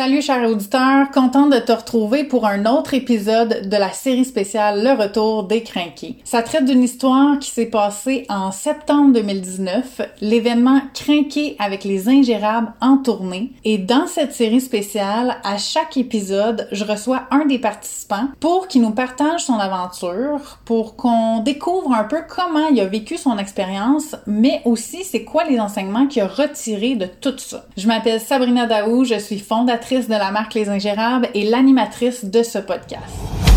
Salut chers auditeurs, contente de te retrouver pour un autre épisode de la série spéciale Le Retour des Crinqués. Ça traite d'une histoire qui s'est passée en septembre 2019, l'événement Crinqué avec les ingérables en tournée. Et dans cette série spéciale, à chaque épisode, je reçois un des participants pour qu'il nous partage son aventure, pour qu'on découvre un peu comment il a vécu son expérience, mais aussi c'est quoi les enseignements qu'il a retirés de tout ça. Je m'appelle Sabrina Daou, je suis fondatrice de la marque Les Ingérables et l'animatrice de ce podcast.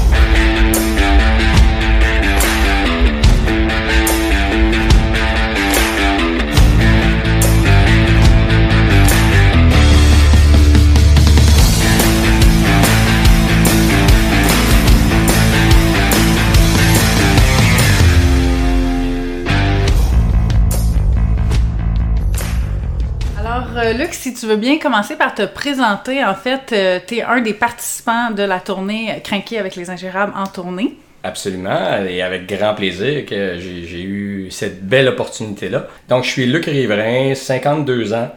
Luc, si tu veux bien commencer par te présenter, en fait, euh, tu es un des participants de la tournée Crinqué avec les ingérables en tournée. Absolument, et avec grand plaisir que j'ai eu cette belle opportunité-là. Donc, je suis Luc Riverain, 52 ans,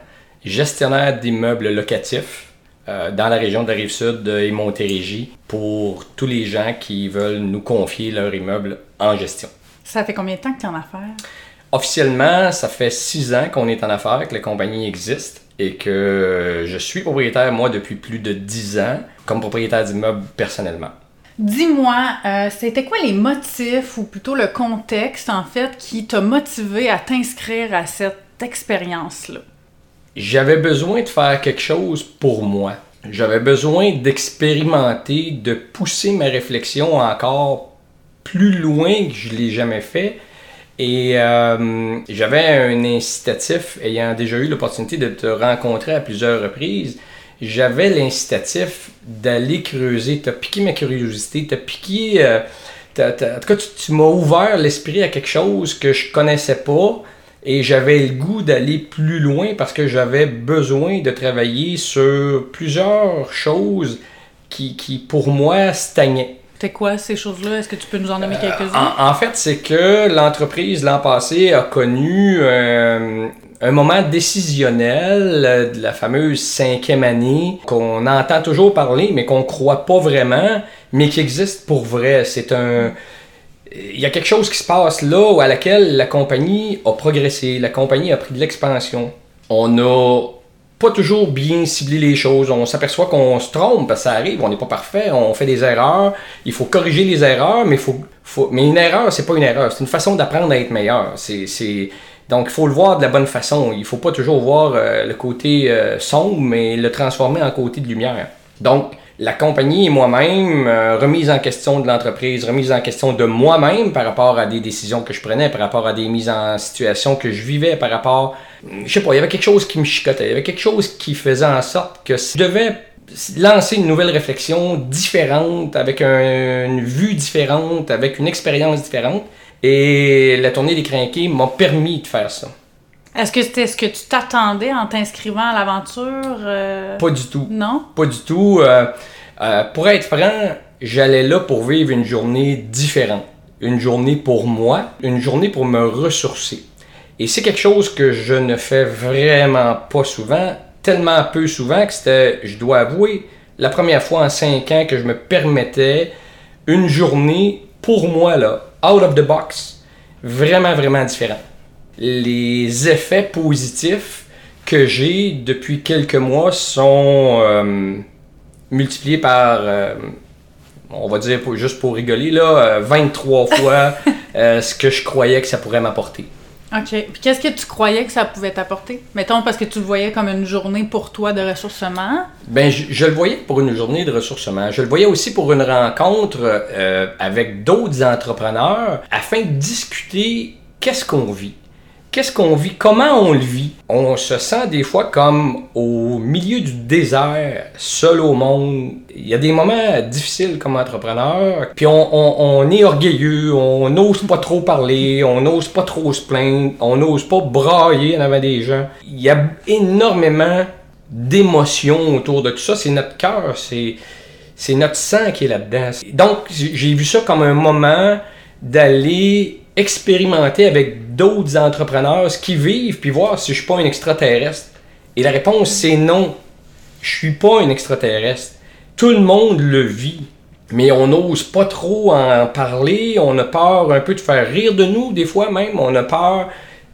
gestionnaire d'immeubles locatifs euh, dans la région de la Rive-Sud et Montérégie pour tous les gens qui veulent nous confier leur immeuble en gestion. Ça fait combien de temps que tu es en affaires? Officiellement, ça fait six ans qu'on est en affaires, que la compagnie existe et que je suis propriétaire, moi, depuis plus de dix ans, comme propriétaire d'immeuble personnellement. Dis-moi, euh, c'était quoi les motifs ou plutôt le contexte, en fait, qui t'a motivé à t'inscrire à cette expérience-là? J'avais besoin de faire quelque chose pour moi. J'avais besoin d'expérimenter, de pousser ma réflexion encore plus loin que je l'ai jamais fait et euh, j'avais un incitatif, ayant déjà eu l'opportunité de te rencontrer à plusieurs reprises, j'avais l'incitatif d'aller creuser. Tu as piqué ma curiosité, tu as piqué. Euh, en tout cas, tu, m'as ouvert l'esprit à quelque chose que je connaissais pas et j'avais le goût d'aller plus loin parce que j'avais besoin de travailler sur plusieurs choses qui, qui pour moi, stagnaient. C'est quoi ces choses-là? Est-ce que tu peux nous en nommer quelques-unes? En, fait, c'est que l'entreprise l'an passé a connu euh, un moment décisionnel euh, de la fameuse cinquième année qu'on entend toujours parler, mais qu'on croit pas vraiment, mais qui existe pour vrai. C'est un il y a quelque chose qui se passe là où à laquelle la compagnie a progressé, la compagnie a pris de l'expansion. On a pas toujours bien cibler les choses. On s'aperçoit qu'on se trompe, parce que ça arrive, on n'est pas parfait, on fait des erreurs. Il faut corriger les erreurs, mais, faut, faut... mais une erreur, c'est pas une erreur, c'est une façon d'apprendre à être meilleur. C'est, Donc il faut le voir de la bonne façon. Il faut pas toujours voir euh, le côté euh, sombre, mais le transformer en côté de lumière. Donc, la compagnie et moi-même, euh, remise en question de l'entreprise, remise en question de moi-même par rapport à des décisions que je prenais, par rapport à des mises en situation que je vivais, par rapport, je sais pas, il y avait quelque chose qui me chicotait, il y avait quelque chose qui faisait en sorte que je devais lancer une nouvelle réflexion différente, avec une vue différente, avec une expérience différente. Et la tournée des crinqués m'a permis de faire ça. Est-ce que c'était ce que tu t'attendais en t'inscrivant à l'aventure? Euh? Pas du tout. Non? Pas du tout. Euh, euh, pour être franc, j'allais là pour vivre une journée différente. Une journée pour moi, une journée pour me ressourcer. Et c'est quelque chose que je ne fais vraiment pas souvent, tellement peu souvent que c'était, je dois avouer, la première fois en cinq ans que je me permettais une journée pour moi, là, out of the box, vraiment, vraiment différente les effets positifs que j'ai depuis quelques mois sont euh, multipliés par, euh, on va dire juste pour rigoler, là, 23 euh, fois ce que je croyais que ça pourrait m'apporter. OK. Puis qu'est-ce que tu croyais que ça pouvait t'apporter? Mettons parce que tu le voyais comme une journée pour toi de ressourcement. Ben, je, je le voyais pour une journée de ressourcement. Je le voyais aussi pour une rencontre avec d'autres entrepreneurs afin de discuter qu'est-ce qu'on vit qu'est-ce qu'on vit, comment on le vit? On se sent des fois comme au milieu du désert, seul au monde. Il y a des moments difficiles comme entrepreneur, puis on, est orgueilleux, on n'ose pas trop parler, on n'ose pas trop se plaindre, on n'ose pas brailler en avant des gens. Il y a énormément d'émotions autour de tout ça. C'est notre cœur, c'est, c'est notre sang qui est là-dedans. Donc, j'ai vu ça comme un moment d'aller expérimenter avec d'autres entrepreneurs ce qui vivent, puis voir si je suis pas un extraterrestre. Et la réponse, c'est non. Je suis pas un extraterrestre. Tout le monde le vit. Mais on n'ose pas trop en parler. On a peur un peu de faire rire de nous, des fois même. On a peur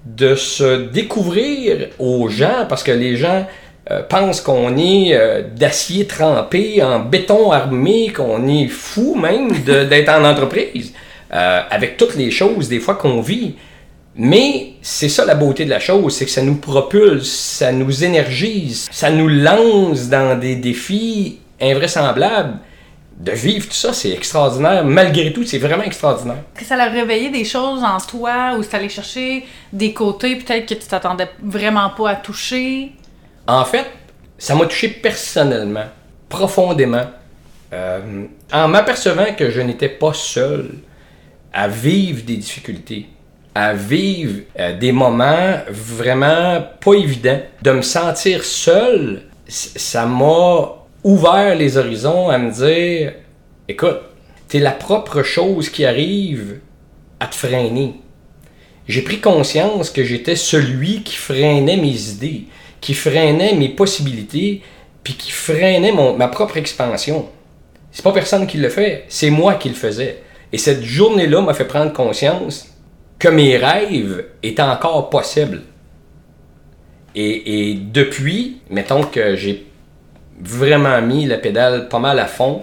de se découvrir aux gens parce que les gens euh, pensent qu'on est euh, d'acier trempé, en béton armé, qu'on est fou même d'être en entreprise, euh, avec toutes les choses des fois qu'on vit. Mais c'est ça la beauté de la chose, c'est que ça nous propulse, ça nous énergise, ça nous lance dans des défis invraisemblables. De vivre tout ça, c'est extraordinaire. Malgré tout, c'est vraiment extraordinaire. Que ça a réveillé des choses en toi ou c'est allé chercher des côtés peut-être que tu t'attendais vraiment pas à toucher? En fait, ça m'a touché personnellement, profondément, euh, en m'apercevant que je n'étais pas seul à vivre des difficultés à vivre euh, des moments vraiment pas évidents. De me sentir seul, ça m'a ouvert les horizons à me dire, écoute, t'es la propre chose qui arrive à te freiner. J'ai pris conscience que j'étais celui qui freinait mes idées, qui freinait mes possibilités, puis qui freinait mon, ma propre expansion. C'est pas personne qui le fait, c'est moi qui le faisais. Et cette journée-là m'a fait prendre conscience que mes rêves étaient encore possibles. Et, depuis, mettons que j'ai vraiment mis la pédale pas mal à fond,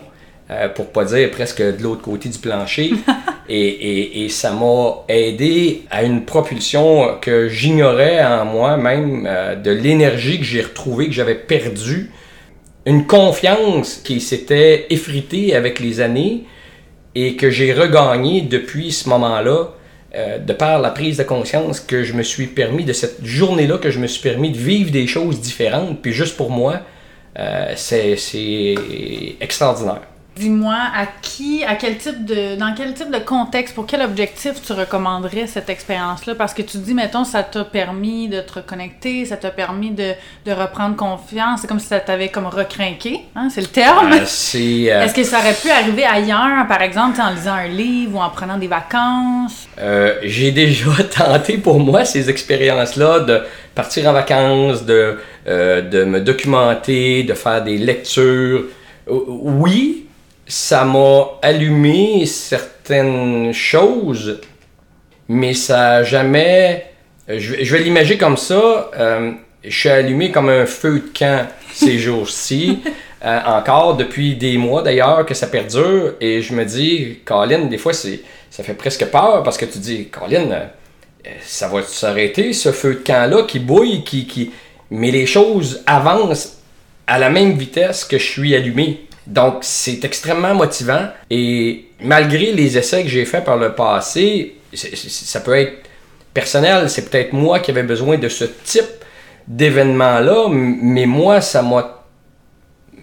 euh, pour pas dire presque de l'autre côté du plancher, et, ça m'a aidé à une propulsion que j'ignorais en moi, même euh, de l'énergie que j'ai retrouvée, que j'avais perdue, une confiance qui s'était effritée avec les années et que j'ai regagnée depuis ce moment-là euh, de par la prise de conscience que je me suis permis, de cette journée-là, que je me suis permis de vivre des choses différentes, puis juste pour moi, euh, c'est extraordinaire. Dis-moi, à qui, à quel type de, dans quel type de contexte, pour quel objectif tu recommanderais cette expérience-là? Parce que tu dis, mettons, ça t'a permis de te reconnecter, ça t'a permis de, de, reprendre confiance. C'est comme si ça t'avait comme recrinqué, hein? c'est le terme. Euh, euh, Est-ce que ça aurait pu arriver ailleurs, par exemple, en lisant un livre ou en prenant des vacances? Euh, j'ai déjà tenté pour moi ces expériences-là de partir en vacances, de, de me documenter, de faire des lectures. Oui, ça m'a allumé certaines choses, mais ça n'a jamais. Je, vais l'imaginer comme ça. Euh, je suis allumé comme un feu de camp ces jours-ci. Euh, encore depuis des mois d'ailleurs que ça perdure. Et je me dis, Colin, des fois, c'est, ça fait presque peur parce que tu dis, Colin, euh, ça va s'arrêter ce feu de camp-là qui bouille, qui, qui. Mais les choses avancent à la même vitesse que je suis allumé. Donc, c'est extrêmement motivant. Et malgré les essais que j'ai faits par le passé, ça peut être personnel, c'est peut-être moi qui avais besoin de ce type d'événement-là, mais moi, ça m'a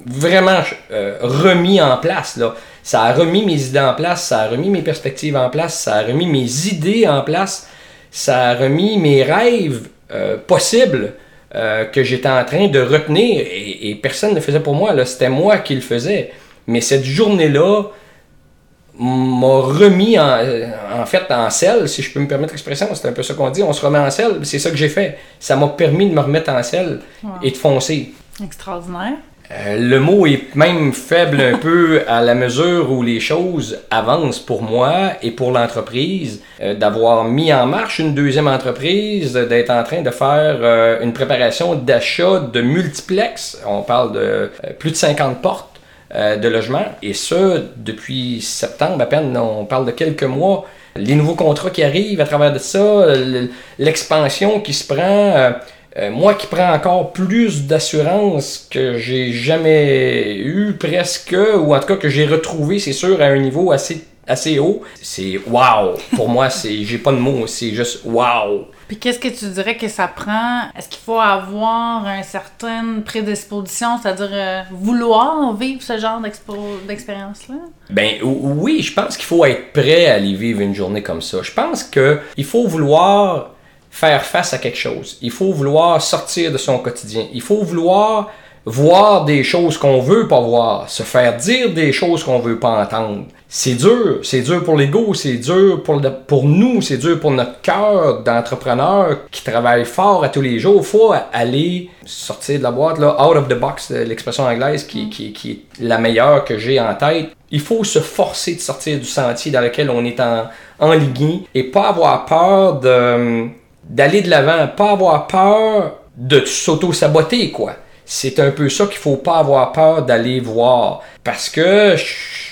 vraiment euh, remis en place. Là. Ça a remis mes idées en place, ça a remis mes perspectives en place, ça a remis mes idées en place, ça a remis mes rêves euh, possibles. Euh, que j'étais en train de retenir et, personne ne le faisait pour moi, là, c'était moi qui le faisais. Mais cette journée-là m'a remis en, en, fait en selle, si je peux me permettre l'expression, c'est un peu ça qu'on dit, on se remet en selle, c'est ça que j'ai fait. Ça m'a permis de me remettre en selle et de foncer. Extraordinaire. Euh, le mot est même faible un peu à la mesure où les choses avancent pour moi et pour l'entreprise. Euh, d'avoir mis en marche une deuxième entreprise, d'être en train de faire euh, une préparation d'achat de multiplex. On parle de plus de 50 portes de logement. Et ça, depuis septembre à peine, on parle de quelques mois. Les nouveaux contrats qui arrivent à travers de ça, l'expansion qui se prend euh, moi qui prends encore plus d'assurance que j'ai jamais eu presque, ou en tout cas que j'ai retrouvé, c'est sûr, à un niveau assez, assez haut, c'est wow. Pour moi, c'est j'ai pas de mots, c'est juste wow. Puis qu'est-ce que tu dirais que ça prend? Est-ce qu'il faut avoir une certaine prédisposition, c'est-à-dire euh, vouloir vivre ce genre d'expérience-là? Ben oui, je pense qu'il faut être prêt à aller vivre une journée comme ça. Je pense qu'il faut vouloir faire face à quelque chose. Il faut vouloir sortir de son quotidien. Il faut vouloir voir des choses qu'on veut pas voir, se faire dire des choses qu'on veut pas entendre. C'est dur, c'est dur pour l'ego, c'est dur pour, pour nous, c'est dur pour notre cœur d'entrepreneur qui travaille fort à tous les jours. Faut aller sortir de la boîte, là, out of the box, euh, l'expression anglaise qui, qui, qui est la meilleure que j'ai en tête. Il faut se forcer de sortir du sentier dans lequel on est en, enligné et pas avoir peur de d'aller de l'avant, pas avoir peur de s'auto-saboter, quoi. C'est un peu ça qu'il faut pas avoir peur d'aller voir. Parce que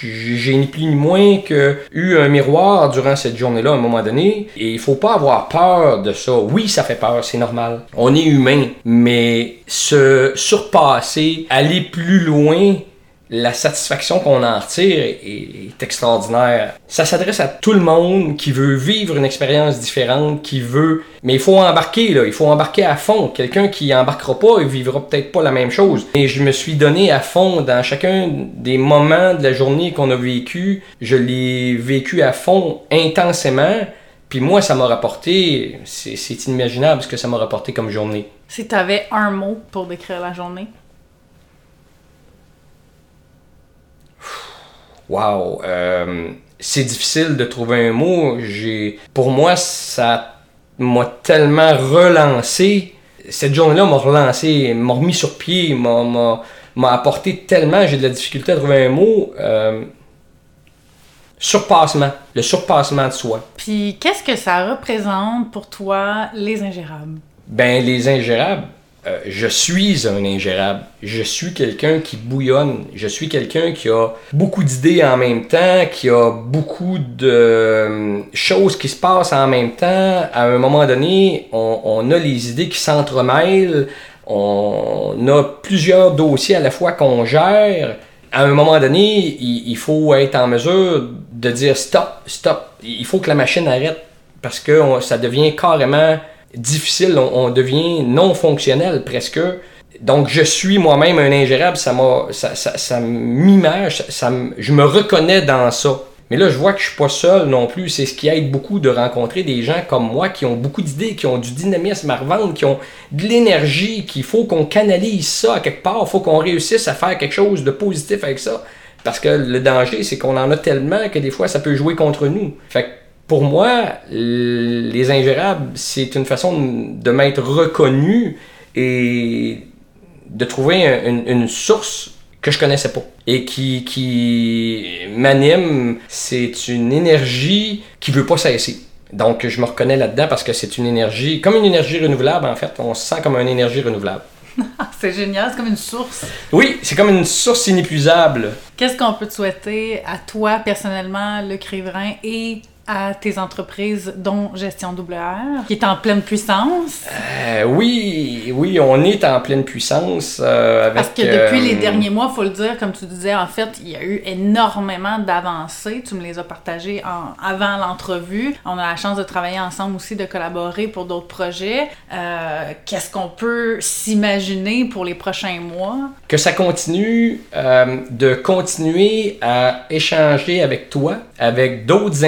j'ai ni plus ni moins que eu un miroir durant cette journée-là à un moment donné. Et il faut pas avoir peur de ça. Oui, ça fait peur, c'est normal. On est humain. Mais se surpasser, aller plus loin, la satisfaction qu'on en retire est, extraordinaire. Ça s'adresse à tout le monde qui veut vivre une expérience différente, qui veut... Mais il faut embarquer, là. Il faut embarquer à fond. Quelqu'un qui embarquera pas, il vivra peut-être pas la même chose. Et je me suis donné à fond dans chacun des moments de la journée qu'on a vécu. Je l'ai vécu à fond, intensément. Puis moi, ça m'a rapporté... C'est inimaginable ce que ça m'a rapporté comme journée. Si tu avais un mot pour décrire la journée? Wow, euh, c'est difficile de trouver un mot. J'ai, pour moi, ça m'a tellement relancé. Cette journée-là m'a relancé, m'a remis sur pied, m'a, m'a, m'a apporté tellement. J'ai de la difficulté à trouver un mot. Euh, surpassement, le surpassement de soi. Puis qu'est-ce que ça représente pour toi, les ingérables? Ben, les ingérables, euh, je suis un ingérable. Je suis quelqu'un qui bouillonne. Je suis quelqu'un qui a beaucoup d'idées en même temps, qui a beaucoup de euh, choses qui se passent en même temps. À un moment donné, on, a les idées qui s'entremêlent. On a plusieurs dossiers à la fois qu'on gère. À un moment donné, il, il faut être en mesure de dire stop, stop. Il faut que la machine arrête parce que ça devient carrément difficile, on, on devient non fonctionnel presque. Donc je suis moi-même un ingérable, ça m'a ça, ça, ça m'image, ça, je me reconnais dans ça. Mais là, je vois que je suis pas seul non plus. C'est ce qui aide beaucoup de rencontrer des gens comme moi qui ont beaucoup d'idées, qui ont du dynamisme à revendre, qui ont de l'énergie, qu'il faut qu'on canalise ça à quelque part. Faut qu'on réussisse à faire quelque chose de positif avec ça. Parce que le danger, c'est qu'on en a tellement que des fois, ça peut jouer contre nous. Fait que pour moi, les ingérables, c'est une façon de m'être reconnu et de trouver un- une, une source que je connaissais pas et qui, qui m'anime. C'est une énergie qui veut pas cesser. Donc, je me reconnais là-dedans parce que c'est une énergie, comme une énergie renouvelable en fait. On se sent comme une énergie renouvelable. C'est génial, c'est comme une source. Oui, c'est comme une source inépuisable. Qu'est-ce qu'on peut te souhaiter à toi personnellement, le Crivrin, et à tes entreprises, dont Gestion WR, qui est en pleine puissance? Euh, oui, oui, on est en pleine puissance. euh, avec, Parce que depuis euh, les derniers mois, faut le dire, comme tu disais, en fait, il y a eu énormément d'avancées. Tu me les as partagées en, avant l'entrevue. On a la chance de travailler ensemble aussi, de collaborer pour d'autres projets. Euh, Qu'est-ce qu'on peut s'imaginer pour les prochains mois? que ça continue euh, de continuer à échanger avec toi, avec d'autres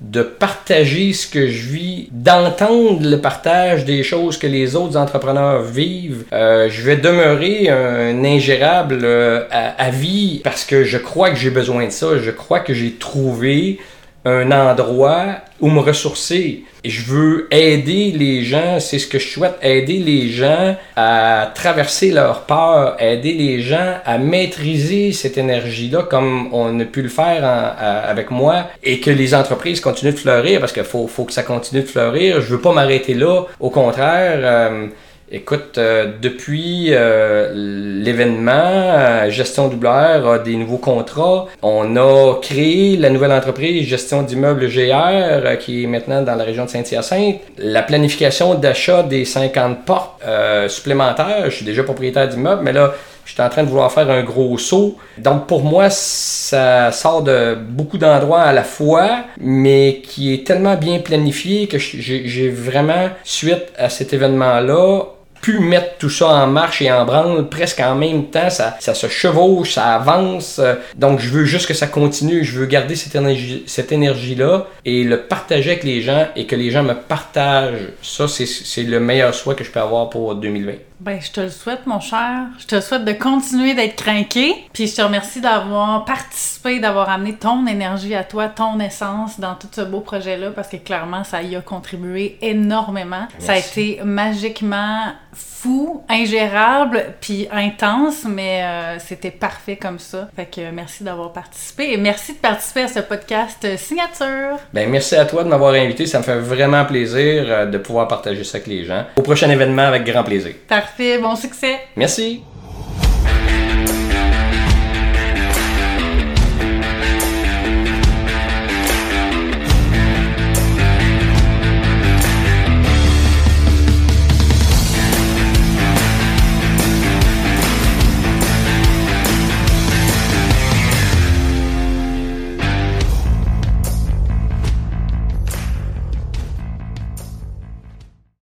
de partager ce que je vis, d'entendre le partage des choses que les autres entrepreneurs vivent. Euh, je vais demeurer un ingérable euh, à, à vie parce que je crois que j'ai besoin de ça. Je crois que j'ai trouvé un endroit où me ressourcer. Je veux aider les gens, c'est ce que je souhaite, aider les gens à traverser leur peur, aider les gens à maîtriser cette énergie-là comme on a pu le faire avec moi et que les entreprises continuent de fleurir parce qu'il faut, faut que ça continue de fleurir. Je veux pas m'arrêter là. Au contraire, euh, Écoute, euh, depuis euh, l'événement, euh, Gestion WR a des nouveaux contrats. On a créé la nouvelle entreprise Gestion d'immeubles GR euh, qui est maintenant dans la région de Saint-Hyacinthe. La planification d'achat des 50 portes euh, supplémentaires. Je suis déjà propriétaire d'immeubles, mais là, je suis en train de vouloir faire un gros saut. Donc pour moi, ça sort de beaucoup d'endroits à la fois, mais qui est tellement bien planifié que j'ai vraiment, suite à cet événement-là, pu mettre tout ça en marche et en branle presque en même temps. Ça, ça se chevauche, ça avance. Euh, Donc, je veux juste que ça continue. Je veux garder cette énergie, cette énergie-là et le partager avec les gens et que les gens me partagent. Ça, c'est c'est le meilleur souhait que je peux avoir pour 2020. Ben, je te le souhaite, mon cher. Je te souhaite de continuer d'être craqué. Puis je te remercie d'avoir participé, d'avoir amené ton énergie à toi, ton essence dans tout ce beau projet-là, parce que clairement, ça y a contribué énormément. Ça a été magiquement fou, ingérable, puis intense, mais euh, c'était parfait comme ça. Fait que merci d'avoir participé et merci de participer à ce podcast euh, signature. Ben merci à toi de m'avoir invité, ça me fait vraiment plaisir euh, de pouvoir partager ça avec les gens. Au prochain événement avec grand plaisir. Parfait, bon succès. Merci.